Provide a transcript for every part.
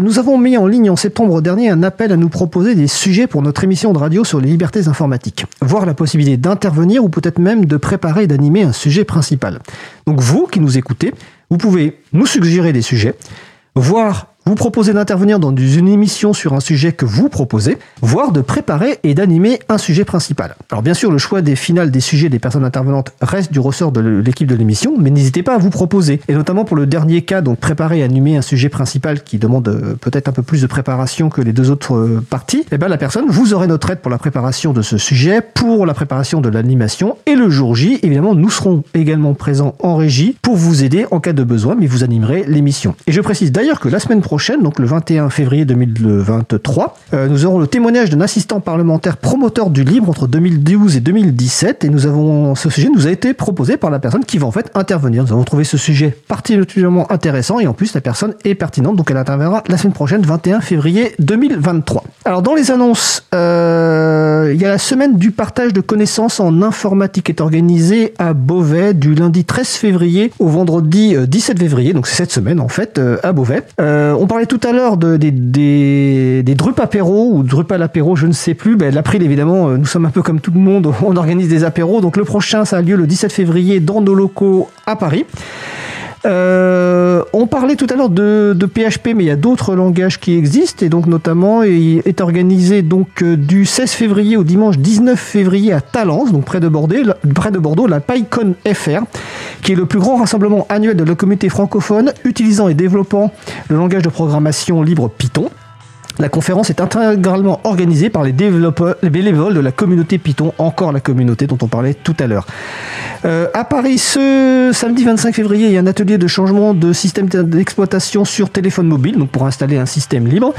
nous avons mis en ligne en septembre dernier un appel à nous proposer des sujets pour notre émission de radio sur les libertés informatiques, voir la possibilité d'intervenir ou peut-être même de préparer et d'animer un sujet principal. Donc vous qui nous écoutez, vous pouvez nous suggérer des sujets, voir vous proposez d'intervenir dans une émission sur un sujet que vous proposez, voire de préparer et d'animer un sujet principal. Alors bien sûr, le choix des finales des sujets des personnes intervenantes reste du ressort de l'équipe de l'émission, mais n'hésitez pas à vous proposer. Et notamment pour le dernier cas, donc préparer et animer un sujet principal qui demande euh, peut-être un peu plus de préparation que les deux autres euh, parties, eh bien la personne, vous aurez notre aide pour la préparation de ce sujet, pour la préparation de l'animation, et le jour J, évidemment, nous serons également présents en régie pour vous aider en cas de besoin, mais vous animerez l'émission. Et je précise d'ailleurs que la semaine prochaine, donc le 21 février 2023. Euh, nous aurons le témoignage d'un assistant parlementaire promoteur du libre entre 2012 et 2017 et nous avons ce sujet nous a été proposé par la personne qui va en fait intervenir. Nous avons trouvé ce sujet particulièrement intéressant et en plus la personne est pertinente donc elle interviendra la semaine prochaine 21 février 2023. Alors dans les annonces, euh, il y a la semaine du partage de connaissances en informatique qui est organisée à Beauvais du lundi 13 février au vendredi 17 euh, février donc c'est cette semaine en fait à Beauvais. Parlait tout à l'heure de, des, des, ou Drupal apéro, je ne sais plus. Ben, L'April, évidemment, euh, nous sommes un peu comme tout le monde, on organise des apéros. Donc le prochain, ça a lieu le 17 février dans nos locaux à Paris. Euh, on parlait tout à l'heure de, PHP, mais il y a d'autres langages qui existent et donc notamment il est organisé euh, du 16 février au dimanche 19 février à Talence, donc près de Bordeaux, près de Bordeaux, la PyCon FR, qui est le plus grand rassemblement annuel de la communauté francophone utilisant et développant le langage de programmation libre Python. La conférence est intégralement organisée par les développeurs, les bénévoles de la communauté Python, encore la communauté dont on parlait tout à l'heure. Euh, à Paris, ce samedi 25 février, il y a un atelier de changement de système d'exploitation sur téléphone mobile, donc pour installer un système libre.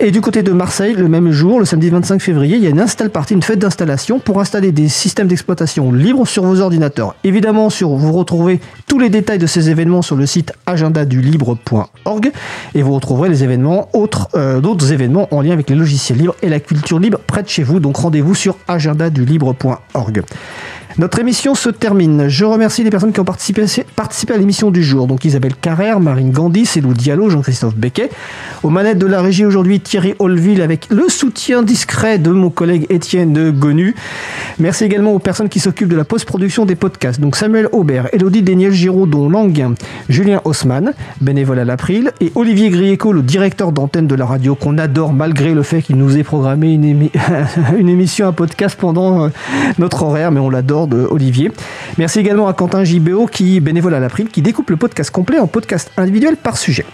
Et du côté de Marseille, le même jour, le samedi 25 février, il y a une install party, une fête d'installation pour installer des systèmes d'exploitation libres sur vos ordinateurs. Évidemment, sur, vous retrouvez tous les détails de ces événements sur le site agendadulibre.org et vous retrouverez les événements autres, euh, d'autres événements en lien avec les logiciels libres et la culture libre près de chez vous. Donc rendez-vous sur agendadulibre.org. Notre émission se termine. Je remercie les personnes qui ont participé, à l'émission du jour. Donc Isabelle Carrère, Marine Gandhi, Célou Diallo, Jean-Christophe Becquet. Aux manettes de la régie aujourd'hui, Thierry Holville avec le soutien discret de mon collègue Étienne Gonu. Merci également aux personnes qui s'occupent de la post-production des podcasts. Donc Samuel Aubert, Elodie Déniel Giraudon, Languin, Julien Haussmann, bénévole à l'April, et Olivier Grieco, le directeur d'antenne de la radio qu'on adore malgré le fait qu'il nous ait programmé une, une émission, un podcast pendant euh, notre horaire, mais on l'adore Olivier. Merci également à Quentin JBO qui bénévole à l'April, qui découpe le podcast complet en podcast individuel par sujet.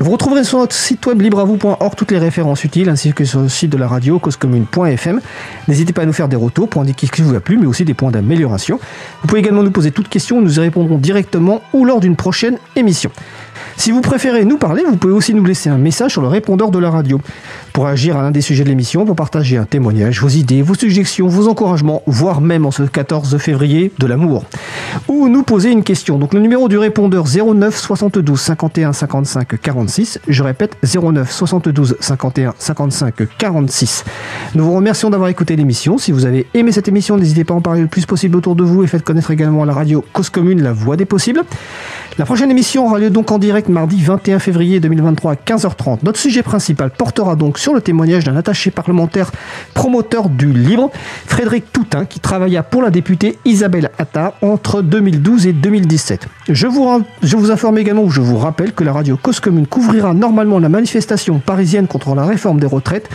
Vous retrouverez sur notre site web libreavou.org toutes les références utiles ainsi que sur le site de la radio causecommune.fm. N'hésitez pas à nous faire des retours pour indiquer ce qui vous a plu mais aussi des points d'amélioration. Vous pouvez également nous poser toutes questions, nous y répondrons directement ou lors d'une prochaine émission. Si vous préférez nous parler, vous pouvez aussi nous laisser un message sur le répondeur de la radio pour agir à l'un des sujets de l'émission, pour partager un témoignage, vos idées, vos suggestions, vos encouragements, voire même en ce 14 février de l'amour. Ou nous poser une question. Donc le numéro du répondeur 09 72 51 55 46. Je répète 09 72 51 55 46. Nous vous remercions d'avoir écouté l'émission. Si vous avez aimé cette émission, n'hésitez pas à en parler le plus possible autour de vous et faites connaître également la radio Cause Commune, la voix des possibles. La prochaine émission aura lieu donc en direct mardi 21 février 2023 à 15h30. Notre sujet principal portera donc sur le témoignage d'un attaché parlementaire promoteur du libre, Frédéric Toutin, qui travailla pour la députée Isabelle Attard entre 2012 et 2017. Je vous, je vous informe également, ou je vous rappelle que la radio Cause Commune couvrira normalement la manifestation parisienne contre la réforme des retraites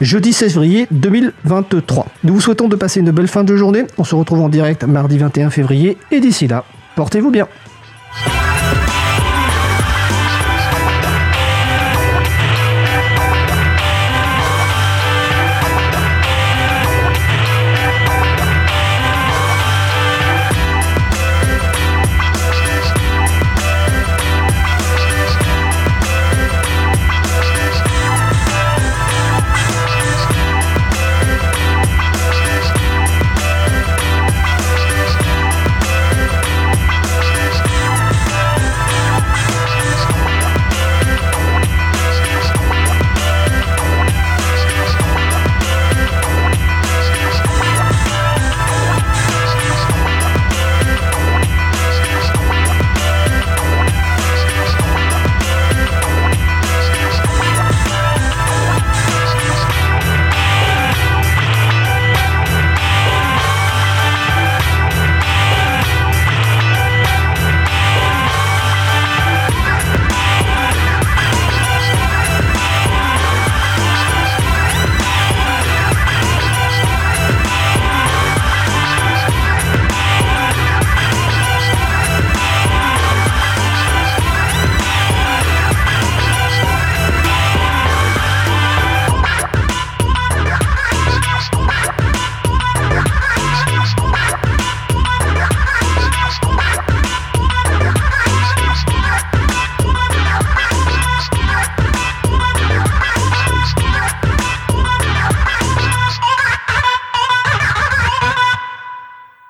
jeudi 16 février 2023. Nous vous souhaitons de passer une belle fin de journée. On se retrouve en direct mardi 21 février et d'ici là, portez-vous bien.